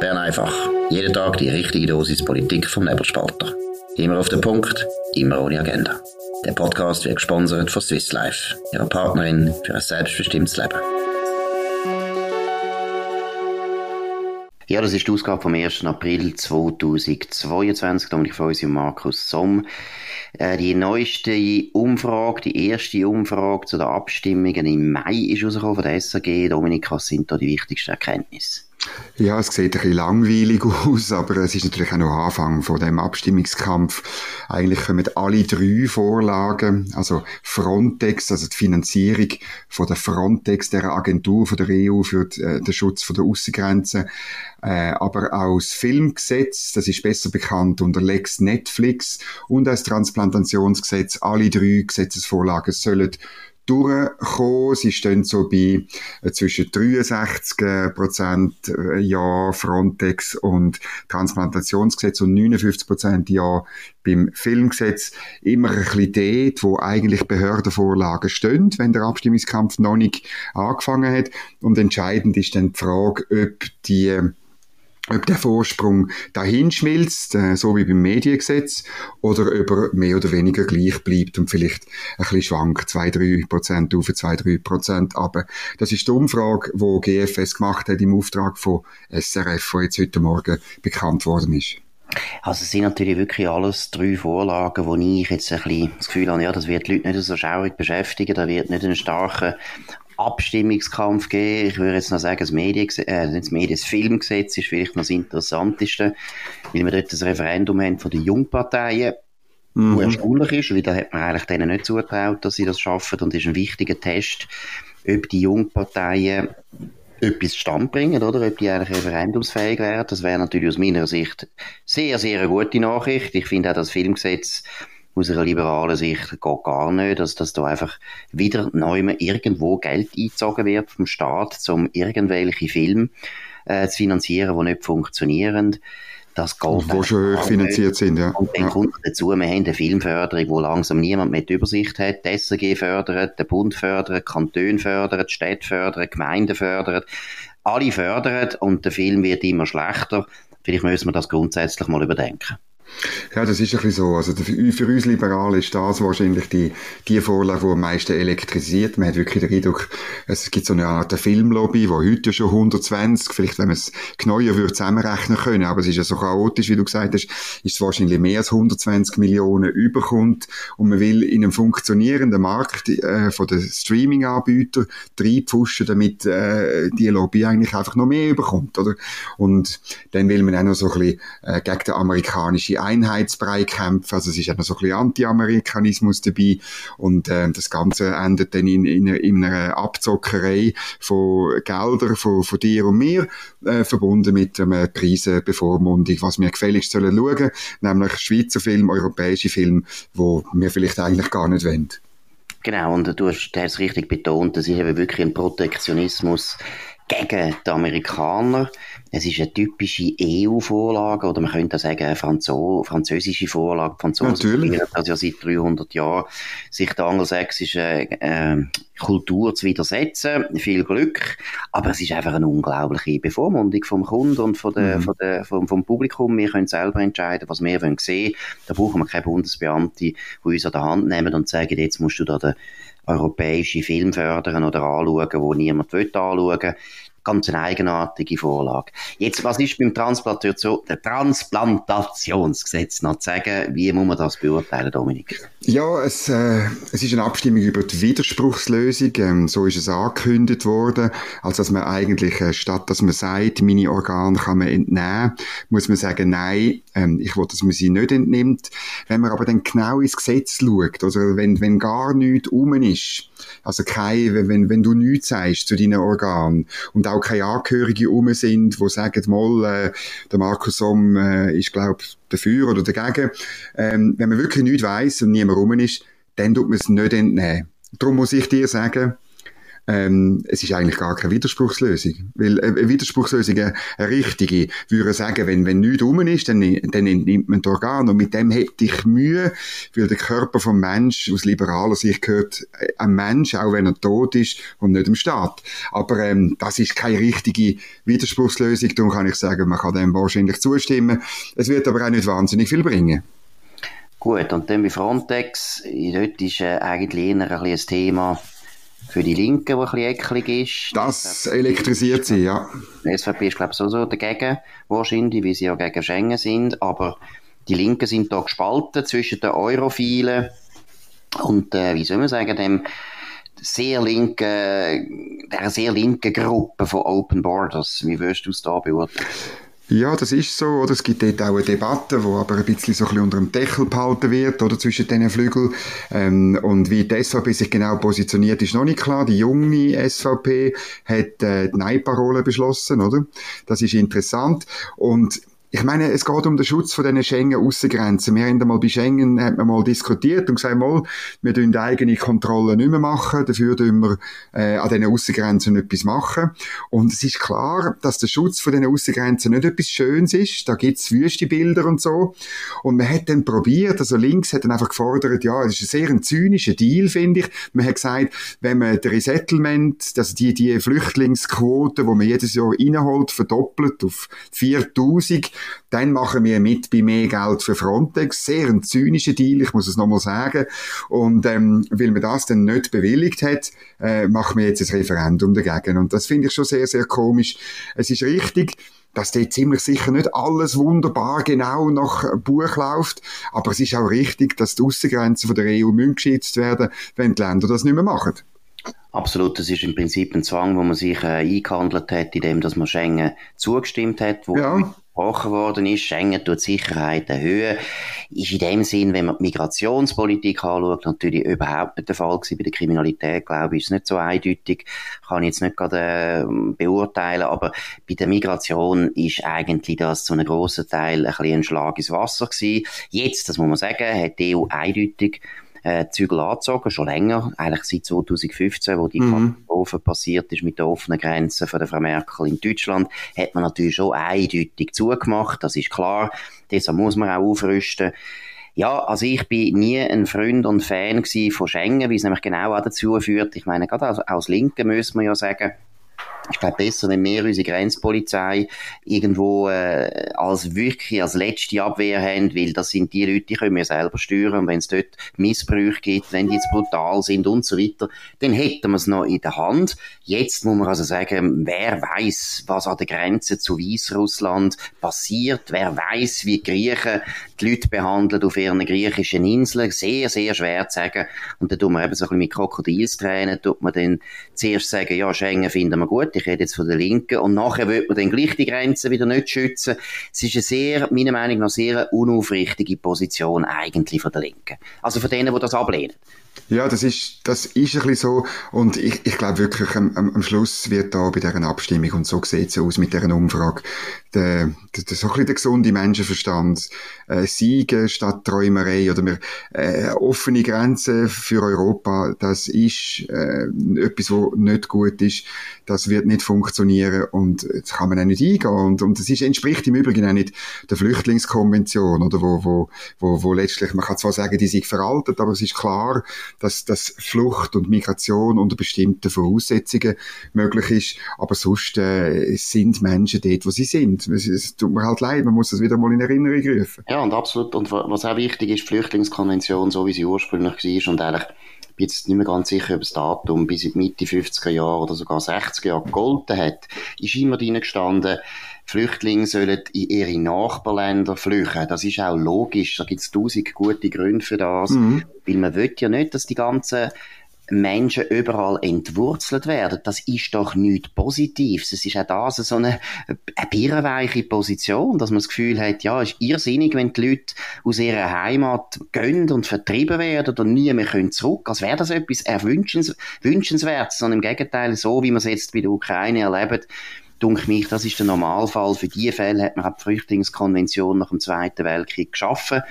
Bern einfach. Jeden Tag die richtige Dosis Politik vom Nebelspalter. Immer auf den Punkt, immer ohne Agenda. Der Podcast wird gesponsert von Swiss Life, ihrer Partnerin für ein selbstbestimmtes Leben. Ja, das ist die Ausgabe vom 1. April 2022. Da ich von uns Markus Somm. Äh, die neueste Umfrage, die erste Umfrage zu den Abstimmungen im Mai ist rausgekommen von der SAG. Dominik, was sind da die wichtigsten Erkenntnisse? Ja, es sieht ein bisschen langweilig aus, aber es ist natürlich auch noch Anfang von dem Abstimmungskampf. Eigentlich kommen alle drei Vorlagen, also Frontex, also die Finanzierung von der Frontex, der Agentur von der EU für äh, den Schutz von der Außengrenzen, äh, aber auch das Filmgesetz, das ist besser bekannt unter Lex Netflix und das Transplantationsgesetz, alle drei Gesetzesvorlagen sollen durchgekommen. Sie stehen so bei äh, zwischen 63 äh, Prozent äh, Ja Frontex und Transplantationsgesetz und 59 Prozent Ja beim Filmgesetz. Immer ein bisschen dort, wo eigentlich Behördenvorlagen stehen, wenn der Abstimmungskampf noch nicht angefangen hat. Und entscheidend ist dann die Frage, ob die ob der Vorsprung dahin schmilzt, äh, so wie beim Mediengesetz, oder ob er mehr oder weniger gleich bleibt und vielleicht ein bisschen schwankt, 2-3 Prozent auf, 2-3 Prozent aber Das ist die Umfrage, die GFS gemacht hat im Auftrag von SRF, die jetzt heute Morgen bekannt worden ist. Also es sind natürlich wirklich alles drei Vorlagen, wo ich jetzt ein bisschen das Gefühl habe, ja, das wird die Leute nicht so schaurig beschäftigen, da wird nicht einen starken Abstimmungskampf geben. Ich würde jetzt noch sagen, das, Medien, äh, das Medienfilmgesetz ist vielleicht noch das Interessanteste, weil wir dort das Referendum haben von den Jungparteien, mhm. wo erstaunlich ist, weil da hat man eigentlich denen nicht zugetraut, dass sie das schaffen und das ist ein wichtiger Test, ob die Jungparteien etwas stand bringen, oder? Ob die eigentlich referendumsfähig wären. Das wäre natürlich aus meiner Sicht sehr, sehr eine gute Nachricht. Ich finde auch das Filmgesetz aus einer liberalen Sicht geht gar nicht, dass, dass da einfach wieder neu irgendwo Geld eingezogen wird vom Staat, um irgendwelche Filme äh, zu finanzieren, die nicht funktionieren. Das geht Wo schon hoch finanziert sind, ja. Und dann ja. kommt dazu, wir haben eine Filmförderung, wo langsam niemand mehr die Übersicht hat. Die SRG fördert, der Bund fördert, Kanton fördert, Städte fördern, Gemeinden fördern. Alle fördern und der Film wird immer schlechter. Vielleicht müssen wir das grundsätzlich mal überdenken. Ja, das ist ein bisschen so. Also für uns Liberalen ist das wahrscheinlich die, die Vorlage, die am meisten elektrisiert. Man hat wirklich den Eindruck, es gibt so eine Art Filmlobby, die heute schon 120, vielleicht wenn man es genauer zusammenrechnen können, aber es ist ja so chaotisch, wie du gesagt hast, ist es wahrscheinlich mehr als 120 Millionen überkommt und man will in einem funktionierenden Markt äh, von den Streaming-Anbietern reinpfuschen, damit äh, die Lobby eigentlich einfach noch mehr überkommt, oder? Und dann will man auch noch so ein bisschen äh, gegen den amerikanischen Einheitsbrei kämpfen. Also es ist noch so ein bisschen Anti-Amerikanismus dabei und äh, das Ganze endet dann in, in, in einer Abzockerei von Geldern von, von dir und mir, äh, verbunden mit einer Preisenbevormundung, was wir gefälligst sollen schauen, nämlich Schweizer Film, europäische Film, wo wir vielleicht eigentlich gar nicht wollen. Genau, und du hast es richtig betont, das ist eben wirklich ein Protektionismus gegen die Amerikaner. Es ist eine typische EU-Vorlage, oder man könnte auch sagen, eine Franzo französische Vorlage. Franzosen Natürlich. also ja seit 300 Jahren, sich der angelsächsischen äh, Kultur zu widersetzen. Viel Glück. Aber es ist einfach eine unglaubliche Bevormundung vom Kunden und von der, mhm. von der, vom, vom, Publikum. Wir können selber entscheiden, was wir wollen sehen. Da brauchen wir keine Bundesbeamte, die uns an der Hand nehmen und sagen, jetzt musst du da den europäischen Film fördern oder anschauen, wo niemand will anschauen will ganz eine eigenartige Vorlage. Jetzt, was ist beim Transplantation, Transplantationsgesetz noch zu sagen? Wie muss man das beurteilen, Dominik? Ja, es, äh, es ist eine Abstimmung über die Widerspruchslösung. Ähm, so ist es angekündigt worden. Also, dass man eigentlich, äh, statt dass man sagt, meine Organe kann man entnehmen, muss man sagen, nein, ähm, ich will, dass man sie nicht entnimmt. Wenn man aber dann genau ins Gesetz schaut, also wenn, wenn gar nichts um ist, also kein, wenn, wenn du nichts sagst zu deinen Organen und auch keine Angehörige um sind, die sagen, mal, äh, der Markus Somm äh, ist, glaube dafür oder dagegen. Ähm, wenn man wirklich nichts weiß und niemand rum ist, dann tut man es nicht entnehmen. Darum muss ich dir sagen, ähm, es ist eigentlich gar keine Widerspruchslösung. Weil eine Widerspruchslösung, eine, eine richtige, würde sagen, wenn, wenn nichts rum ist, dann, dann nimmt man das Organ. Und mit dem hätte ich Mühe, weil der Körper vom Mensch aus liberaler Sicht gehört ein Mensch, auch wenn er tot ist und nicht im Staat. Aber ähm, das ist keine richtige Widerspruchslösung. Darum kann ich sagen, man kann dem wahrscheinlich zustimmen. Es wird aber auch nicht wahnsinnig viel bringen. Gut, und dann bei Frontex, dort ist äh, eigentlich eher ein, ein Thema für die Linken, wo ein bisschen ecklig ist. Das elektrisiert sie, ja. Die SVP ist, glaube ich, so dagegen, wahrscheinlich, weil sie ja gegen Schengen sind, aber die Linken sind da gespalten zwischen den Europhilen und, äh, wie soll man sagen, dem sehr linken, der sehr linken Gruppe von Open Borders. Wie würdest du es da beurteilen? Ja, das ist so, oder? Es gibt dort auch eine Debatte, wo aber ein bisschen so ein bisschen unter dem Deckel behalten wird, oder? Zwischen diesen Flügeln. Ähm, und wie die SVP sich genau positioniert, ist noch nicht klar. Die junge SVP hat äh, die Nein-Parole beschlossen, oder? Das ist interessant. Und ich meine, es geht um den Schutz von diesen Schengen-Aussengrenzen. Wir haben einmal bei Schengen hat man mal diskutiert und gesagt, mal, wir die eigene Kontrolle nicht mehr machen, dafür tun wir äh, an diesen Aussengrenzen etwas machen. Und es ist klar, dass der Schutz von diesen Aussengrenzen nicht etwas Schönes ist. Da gibt's wüste Bilder und so. Und man hat dann probiert, also links hat dann einfach gefordert, ja, es ist ein sehr ein zynischer Deal, finde ich. Man hat gesagt, wenn man der Resettlement, also die, die Flüchtlingsquote, die man jedes Jahr reinholt, verdoppelt auf 4000, dann machen wir mit bei mehr Geld für Frontex. Sehr ein zynischer Deal, ich muss es nochmal sagen. Und ähm, weil man das dann nicht bewilligt hat, äh, machen wir jetzt ein Referendum dagegen. Und das finde ich schon sehr, sehr komisch. Es ist richtig, dass dort ziemlich sicher nicht alles wunderbar genau nach Buch läuft. Aber es ist auch richtig, dass die Aussengrenzen der EU geschützt werden, wenn die Länder das nicht mehr machen. Absolut, das ist im Prinzip ein Zwang, wo man sich äh, eingehandelt hat, indem dass man Schengen zugestimmt hat, wo ja besprochen worden ist. Schengen tut Sicherheit erhöhen. Ist in dem Sinn, wenn man die Migrationspolitik anschaut, natürlich überhaupt nicht der Fall gewesen. Bei der Kriminalität, glaube ich, ist es nicht so eindeutig. Kann ich jetzt nicht gerade äh, beurteilen. Aber bei der Migration ist eigentlich das zu einem grossen Teil ein bisschen ein Schlag ins Wasser gewesen. Jetzt, das muss man sagen, hat die EU eindeutig äh, Zügel angezogen, schon länger, eigentlich seit 2015, wo die mhm. Katastrophe passiert ist mit der offenen Grenze von der Frau Merkel in Deutschland, hat man natürlich schon eindeutig zugemacht, das ist klar, deshalb muss man auch aufrüsten. Ja, also ich bin nie ein Freund und Fan von Schengen, wie es nämlich genau auch dazu führt. Ich meine, gerade als, als Linke müssen wir ja sagen, ich glaube besser, wenn wir unsere Grenzpolizei irgendwo äh, als wirklich als letzte Abwehr haben, weil das sind die Leute, die können wir selber steuern. Und wenn es dort Missbrüche gibt, wenn die jetzt brutal sind und so weiter, dann hätten wir es noch in der Hand. Jetzt muss man also sagen, wer weiß, was an der Grenze zu Weißrussland passiert, wer weiß, wie die Griechen die Leute behandeln auf ihren griechischen Inseln, sehr, sehr schwer zu sagen. Und da tut man eben so ein bisschen mit Krokodilstränen, tut man dann zuerst sagen, ja, Schengen finden wir gut, ich rede jetzt von der Linken, und nachher wird man dann gleich die Grenzen wieder nicht schützen. Es ist eine sehr, meiner Meinung nach, sehr unaufrichtige Position eigentlich von der Linken. Also von denen, die das ablehnen. Ja, das ist, das ist ein bisschen so. Und ich, ich glaube wirklich, am, am Schluss wird da bei dieser Abstimmung, und so sieht es aus mit dieser Umfrage, der, der, so ein bisschen der gesunde Menschenverstand äh, siegen statt Träumerei oder wir, äh, offene Grenzen für Europa, das ist äh, etwas, was nicht gut ist. Das wird nicht funktionieren und das kann man auch nicht eingehen. Und, und das ist, entspricht im Übrigen auch nicht der Flüchtlingskonvention, oder wo, wo, wo, wo letztlich, man kann zwar sagen, die sind veraltet, aber es ist klar, dass, dass Flucht und Migration unter bestimmten Voraussetzungen möglich ist. Aber sonst äh, sind Menschen dort, wo sie sind. Es, es tut mir halt leid, man muss das wieder mal in Erinnerung rufen. Ja, und absolut. Und was auch wichtig ist, die Flüchtlingskonvention, so wie sie ursprünglich war und eigentlich ich bin jetzt nicht mehr ganz sicher über das Datum, bis in die Mitte 50er Jahre oder sogar 60er Jahre gegolten hat, ist immer drin gestanden, Flüchtlinge sollen in ihre Nachbarländer flüchten. Das ist auch logisch. Da gibt es tausend gute Gründe für das. Mhm. Weil man will ja nicht, dass die ganzen Menschen überall entwurzelt werden. Das ist doch nichts Positives. Es ist auch das so eine, eine birrenweiche Position, dass man das Gefühl hat, ja, es ist irrsinnig, wenn die Leute aus ihrer Heimat gehen und vertrieben werden und nie mehr können zurück. Als wäre das etwas erwünschens, wünschenswertes, sondern im Gegenteil, so wie man es jetzt bei der Ukraine erlebt, dunkel mich, das ist der Normalfall. Für diese Fälle hat man auch die Flüchtlingskonvention nach dem Zweiten Weltkrieg geschaffen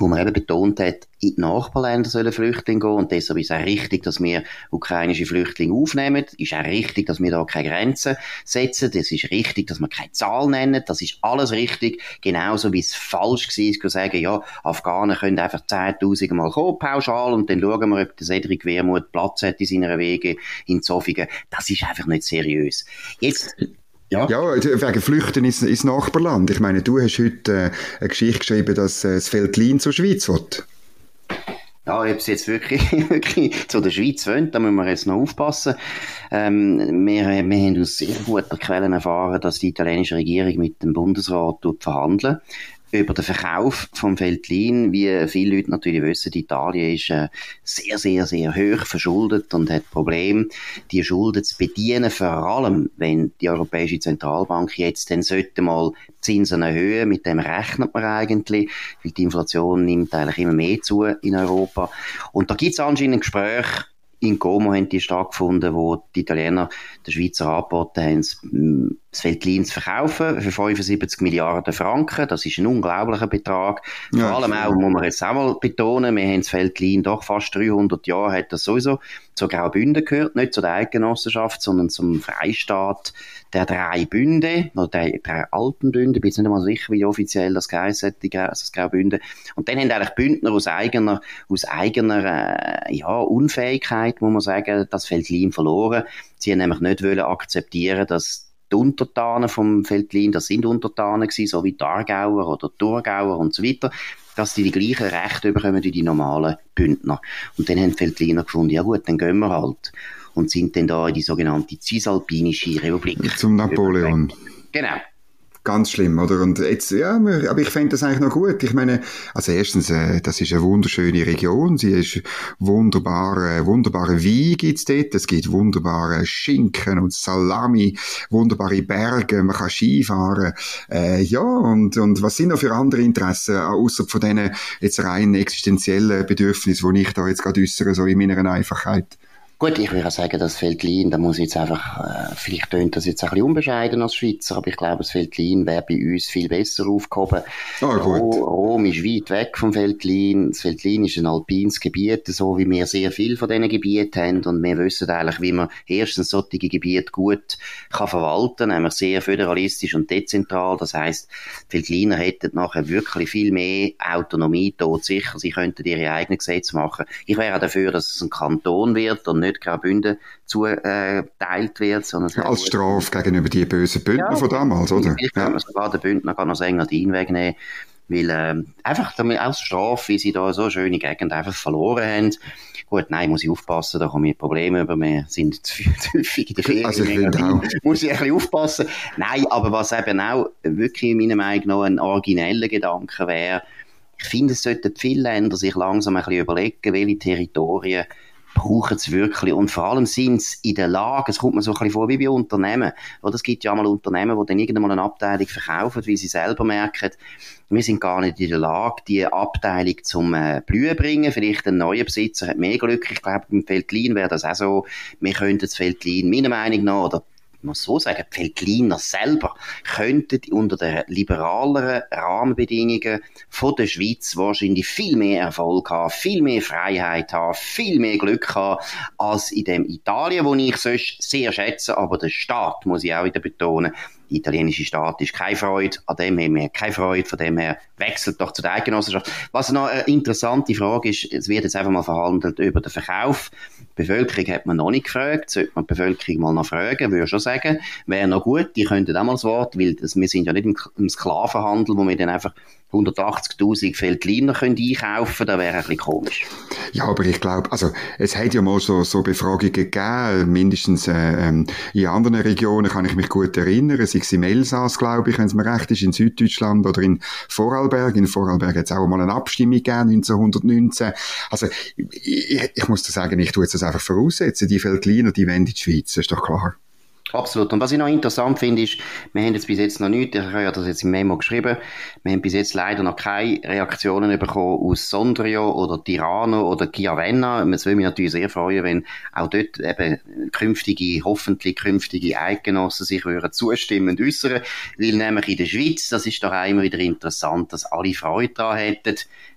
wo man eben betont hat, in die Nachbarländer sollen Flüchtlinge gehen und deshalb ist es auch richtig, dass wir ukrainische Flüchtlinge aufnehmen, ist auch richtig, dass wir da keine Grenzen setzen, es ist richtig, dass wir keine Zahl nennen, das ist alles richtig, genauso wie es falsch war, zu sagen, ja, Afghanen können einfach 10'000 Mal kommen, pauschal, und dann schauen wir, ob der Cedric Wermuth Platz hat in seiner Wege in Zofingen, das ist einfach nicht seriös. Jetzt ja. ja, wegen Flüchten ins, ins Nachbarland. Ich meine, du hast heute äh, eine Geschichte geschrieben, dass äh, das Feldlin zur Schweiz will. Ja, ob es jetzt wirklich, wirklich zu der Schweiz wollen, da müssen wir jetzt noch aufpassen. Ähm, wir, wir haben aus sehr guten Quellen erfahren, dass die italienische Regierung mit dem Bundesrat verhandelt über den Verkauf vom Veltlin. Wie viele Leute natürlich wissen, Italien ist äh, sehr, sehr, sehr hoch verschuldet und hat Probleme, die Schulden zu bedienen, vor allem, wenn die Europäische Zentralbank jetzt dann sollte mal Zinsen erhöhen, mit dem rechnet man eigentlich, weil die Inflation nimmt eigentlich immer mehr zu in Europa. Und da gibt es anscheinend ein Gespräch in Como haben die stattgefunden, wo die Italiener der Schweizer angeboten haben, das Veltlin zu verkaufen für 75 Milliarden Franken. Das ist ein unglaublicher Betrag. Ja, Vor allem auch, muss man jetzt auch mal betonen, wir haben das Veltlin doch fast 300 Jahre, hat das sowieso zu Graubünden gehört, nicht zu der Eidgenossenschaft, sondern zum Freistaat der drei Bünde, oder der drei alten Bünde, bin jetzt nicht mal sicher, wie offiziell das geheißen hat, das Graubünden. Und dann haben eigentlich Bündner aus eigener, aus eigener, äh, ja, Unfähigkeit, muss man sagen, das Veltlin verloren. Sie haben nämlich nicht wollen akzeptieren, dass die Untertanen vom Veltlin, das sind Untertanen gewesen, so wie die Aargauer oder Thurgauer und so weiter, dass die die gleichen Rechte bekommen wie die normalen Bündner. Und dann haben die Veltliner gefunden, ja gut, dann gehen wir halt. Und sind dann da in die sogenannte Cisalpinische Republik. Zum Napoleon. Genau. Ganz schlimm, oder? Und jetzt, ja, aber ich finde das eigentlich noch gut. Ich meine, also erstens, äh, das ist eine wunderschöne Region. Sie ist wunderbare, wunderbare Wein gibt's dort. Es gibt wunderbare Schinken und Salami, wunderbare Berge. Man kann Skifahren. Äh, ja, und, und was sind noch für andere Interessen, außer von denen jetzt rein existenziellen Bedürfnissen, die ich da jetzt gerade äußere, so in meiner Einfachheit? Gut, ich würde sagen, das Feldlin, da muss ich jetzt einfach, äh, vielleicht tönt das jetzt ein bisschen unbescheiden als Schweizer, aber ich glaube, das Feldlin wäre bei uns viel besser aufgehoben. Ah, gut. Rom ist weit weg vom Feldlin. Das Feldlin ist ein alpines Gebiet, so wie wir sehr viel von diesen Gebieten haben und wir wissen eigentlich, wie man erstens solche Gebiete gut kann verwalten, nämlich sehr föderalistisch und dezentral. Das heisst, Feldliner hätten nachher wirklich viel mehr Autonomie dort sicher. Sie könnten ihre eigenen Gesetze machen. Ich wäre auch dafür, dass es ein Kanton wird und nicht Graubünden zuteilt wird. Sondern ja, als Strafe gegenüber die bösen Bündner ja, von damals, oder? Ich ja. kann man sogar den Bündner kann noch Engadin wegnehmen. Weil, äh, einfach damit aus Strafe, wie sie da so schöne Gegend einfach verloren haben. Gut, nein, muss ich aufpassen, da kommen Probleme über. Wir sind zu häufig in der Ferien. Also ich finde auch. Muss ich ein bisschen aufpassen. Nein, aber was eben auch wirklich in meiner Meinung nach ein origineller Gedanke wäre, ich finde, es sollten viele Länder sich langsam ein bisschen überlegen, welche Territorien brauchen es wirklich. Und vor allem sind sie in der Lage, es kommt mir so ein bisschen vor wie bei Unternehmen. Oder es gibt ja mal Unternehmen, die dann irgendwann mal eine Abteilung verkaufen, weil sie selber merken, wir sind gar nicht in der Lage, die Abteilung zum äh, Blühen bringen. Vielleicht ein neuer Besitzer hat mehr Glück. Ich glaube, beim Feldlin wäre das auch so. Wir könnten das Feldlin, meiner Meinung nach, oder muss so sagen, die Veltliner selber könnten unter den liberaleren Rahmenbedingungen von der Schweiz wahrscheinlich viel mehr Erfolg haben, viel mehr Freiheit haben, viel mehr Glück haben, als in dem Italien, wo ich sonst sehr schätze, aber der Staat, muss ich auch wieder betonen, der italienische Staat ist keine Freude, an dem haben wir keine Freude, von dem her wechselt doch zu der Eidgenossenschaft. Was noch eine interessante Frage ist, es wird jetzt einfach mal verhandelt über den Verkauf. Die Bevölkerung hat man noch nicht gefragt, sollte man die Bevölkerung mal noch fragen, würde ich schon sagen, wäre noch gut, die könnten auch mal das Wort, weil das, wir sind ja nicht im, Sklavenhandel, wo wir dann einfach 180.000 Feldliner können einkaufen das wäre ein bisschen komisch. Ja, aber ich glaube, also es hat ja mal so, so Befragungen gegeben, mindestens äh, ähm, in anderen Regionen kann ich mich gut erinnern, sei es im Elsass, glaube ich, wenn es mir recht ist, in Süddeutschland oder in Vorarlberg. In Vorarlberg hat es auch mal eine Abstimmung gegeben, 1919. Also ich, ich muss da sagen, ich tue jetzt das einfach voraussetzen, die Feldliner, die wollen in die Schweiz, ist doch klar. Absolut. Und was ich noch interessant finde, ist, wir haben jetzt bis jetzt noch nichts, ich habe ja das jetzt im Memo geschrieben, wir haben bis jetzt leider noch keine Reaktionen bekommen aus Sondrio oder Tirano oder Chiavenna. Es würde mich natürlich sehr freuen, wenn auch dort eben künftige, hoffentlich künftige Eidgenossen sich würden zustimmend äußern, weil nämlich in der Schweiz, das ist doch auch immer wieder interessant, dass alle Freude daran hätten,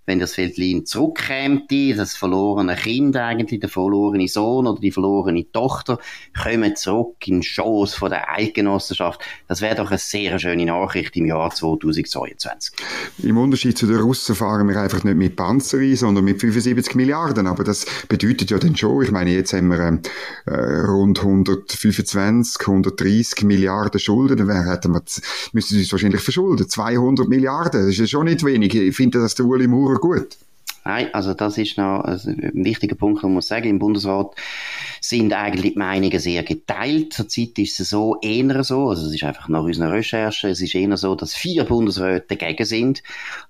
wenn das Feldlin zurückkäme, das verlorene Kind eigentlich, der verlorene Sohn oder die verlorene Tochter, kommen zurück in Schoß von der Eidgenossenschaft. Das wäre doch eine sehr schöne Nachricht im Jahr 2022. Im Unterschied zu den Russen fahren wir einfach nicht mit Panzer ein, sondern mit 75 Milliarden. Aber das bedeutet ja dann schon, ich meine, jetzt haben wir äh, rund 125, 130 Milliarden Schulden, dann hätten wir, müssten sie uns wahrscheinlich verschulden. 200 Milliarden, das ist ja schon nicht wenig. Ich finde das der Uli Maurer gut. Nein, also das ist noch ein wichtiger Punkt, man muss sagen, im Bundesrat sind eigentlich die Meinungen sehr geteilt. Zurzeit ist es so, eher so, also es ist einfach nach unseren Recherchen, es ist eher so, dass vier Bundesräte dagegen sind.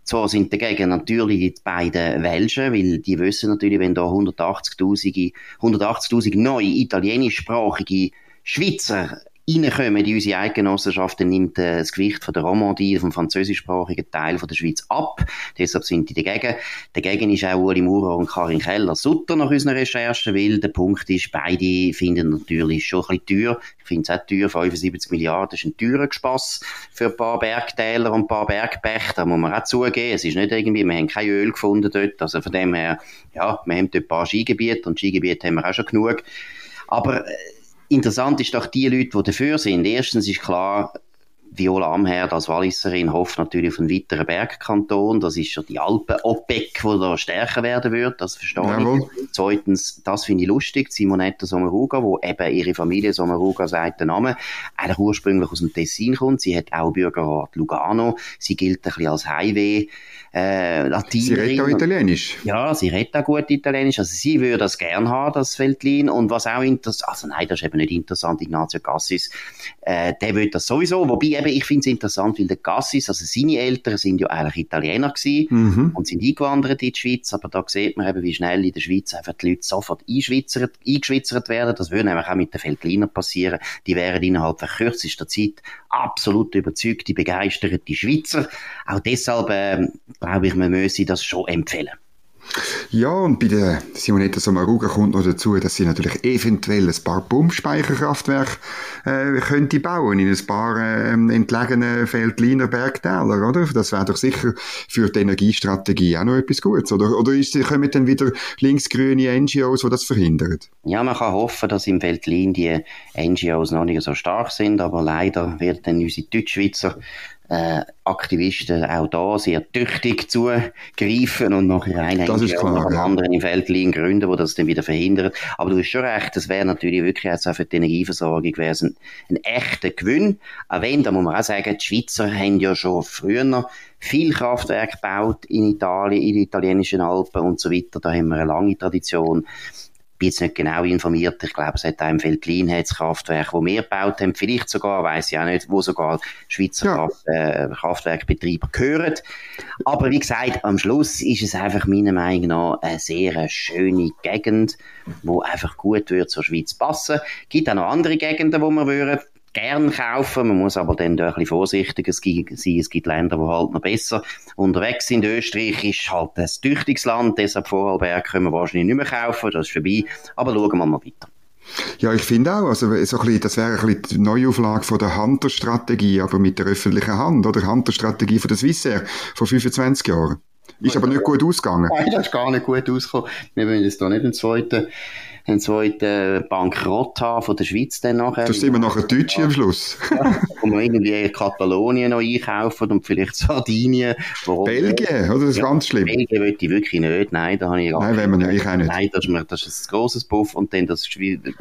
Zwar sind dagegen natürlich die beiden Welschen, weil die wissen natürlich, wenn da 180.000 180 neue italienischsprachige Schweizer reinkommen in unsere Eidgenossenschaft, dann nimmt äh, das Gewicht von der Romandie, vom französischsprachigen Teil von der Schweiz ab. Deshalb sind die dagegen. Dagegen ist auch Uli Maurer und Karin Keller-Sutter nach unseren Recherchen, weil der Punkt ist, beide finden natürlich schon ein bisschen teuer. Ich finde es auch teuer, 75 Milliarden ist ein teurer Gespass für ein paar Bergtäler und ein paar Bergpächter, muss man auch zugeben. Es ist nicht irgendwie, wir haben kein Öl gefunden dort, also von dem her, ja, wir haben dort ein paar Skigebiete und Skigebiete haben wir auch schon genug. Aber äh, Interessant ist doch die Leute, die dafür sind. Erstens ist klar, Viola Amherd als Walliserin hofft natürlich auf einen weiteren Bergkanton. Das ist schon die Alpen-OPEC, die da stärker werden wird. Das verstehe Jawohl. ich. Zweitens, das finde ich lustig, Simonetta Sommaruga, wo eben ihre Familie Sommaruga sagt, der Name, eigentlich ursprünglich aus dem Tessin kommt. Sie hat auch Bürgerrat Lugano. Sie gilt ein bisschen als Highway äh, Latinerin. Sie redet auch Italienisch. Ja, sie redet auch gut Italienisch. Also sie würde das gern haben, das Veltlin. Und was auch interessant, also nein, das ist eben nicht interessant, Ignazio Cassis, äh, der will das sowieso. Wobei eben, ich finde es interessant, weil der Cassis, also seine Eltern sind ja eigentlich Italiener gewesen mhm. und sind eingewandert in die Schweiz. Aber da sieht man eben, wie schnell in der Schweiz einfach die Leute sofort eingeschwitzert, eingeschwitzert werden. Das würde nämlich auch mit den Veltliner passieren. Die wären innerhalb von kürzester Zeit absolut überzeugte, begeisterte Schweizer. Auch deshalb, äh, glaube ich, man müsse das schon empfehlen. Ja, und bei der Simonetta Sommaruga kommt noch dazu, dass sie natürlich eventuell ein paar Pumpspeicherkraftwerke äh, könnte bauen in ein paar äh, entlegenen Feldliner Bergtäler, oder? Das wäre doch sicher für die Energiestrategie auch noch etwas Gutes, oder? Oder ist, kommen dann wieder linksgrüne NGOs, die das verhindern? Ja, man kann hoffen, dass im Feldlin die NGOs noch nicht so stark sind, aber leider wird dann unsere Deutschschweizer äh, Aktivisten auch da sehr tüchtig zugreifen und nachher einen das ist klar, ja. anderen im Feld liegen gründen, wo das dann wieder verhindert. Aber du hast schon recht, das wäre natürlich wirklich jetzt auch für die Energieversorgung wäre ein, ein echter Gewinn. Auch wenn, da muss man auch sagen, die Schweizer haben ja schon früher viel Kraftwerke gebaut in Italien, in den italienischen Alpen und so weiter. Da haben wir eine lange Tradition bin jetzt nicht genau informiert. Ich glaube, es hat auch im Veltlin das Kraftwerk, wo wir gebaut haben. Vielleicht sogar, weiß ich auch nicht, wo sogar Schweizer ja. Kraft, äh, Kraftwerkbetreiber gehören. Aber wie gesagt, am Schluss ist es einfach meiner Meinung nach eine sehr schöne Gegend, wo einfach gut wird zur Schweiz passen. Es gibt auch noch andere Gegenden, wo man würden gern kaufen. Man muss aber dann ein bisschen vorsichtiger sein. Es gibt Länder, die halt noch besser unterwegs sind. Österreich ist halt ein tüchtiges Land, deshalb Vorarlberg können wir wahrscheinlich nicht mehr kaufen. Das ist vorbei. Aber schauen wir mal weiter. Ja, ich finde auch, also so ein bisschen, das wäre ein bisschen die Neuauflage von der Hunter-Strategie, aber mit der öffentlichen Hand, oder Hunter-Strategie von der Swissair vor 25 Jahren. Ist aber nicht gut ausgegangen. Nein, das ist gar nicht gut ausgekommen. Wir wollen jetzt da nicht einen zweiten einen zweiten Bankrott haben von der Schweiz dann nachher. Das sind wir nachher Deutsche am Schluss. ja, und wir irgendwie Katalonien noch einkaufen und vielleicht Sardinien. Belgien, oder? Das ist ganz schlimm. Belgien will ich wirklich nicht. Nein, da habe ich Nein, wenn man ich auch nicht. Nein, das ist, das ist ein grosses Puff und dann das,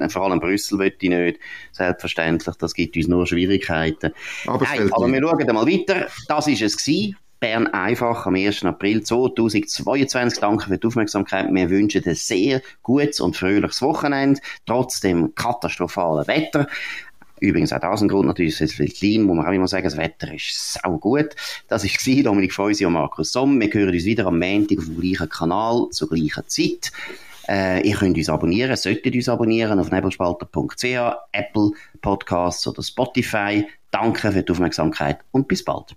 vor allem Brüssel will ich nicht. Selbstverständlich, das gibt uns nur Schwierigkeiten. Aber, Nein, aber wir schauen mal weiter. Das war es gewesen. Bern einfach am 1. April 2022. Danke für die Aufmerksamkeit. Wir wünschen ein sehr gutes und fröhliches Wochenende, trotz dem katastrophalen Wetter. Übrigens auch das ein Grund natürlich, es ist klein, muss man auch immer sagen, das Wetter ist sau gut. Das war Dominik Feusi und Markus Somm. Wir hören uns wieder am Montag auf dem gleichen Kanal, zur gleichen Zeit. Äh, ihr könnt uns abonnieren, solltet uns abonnieren auf nebelspalter.ch, Apple Podcasts oder Spotify. Danke für die Aufmerksamkeit und bis bald.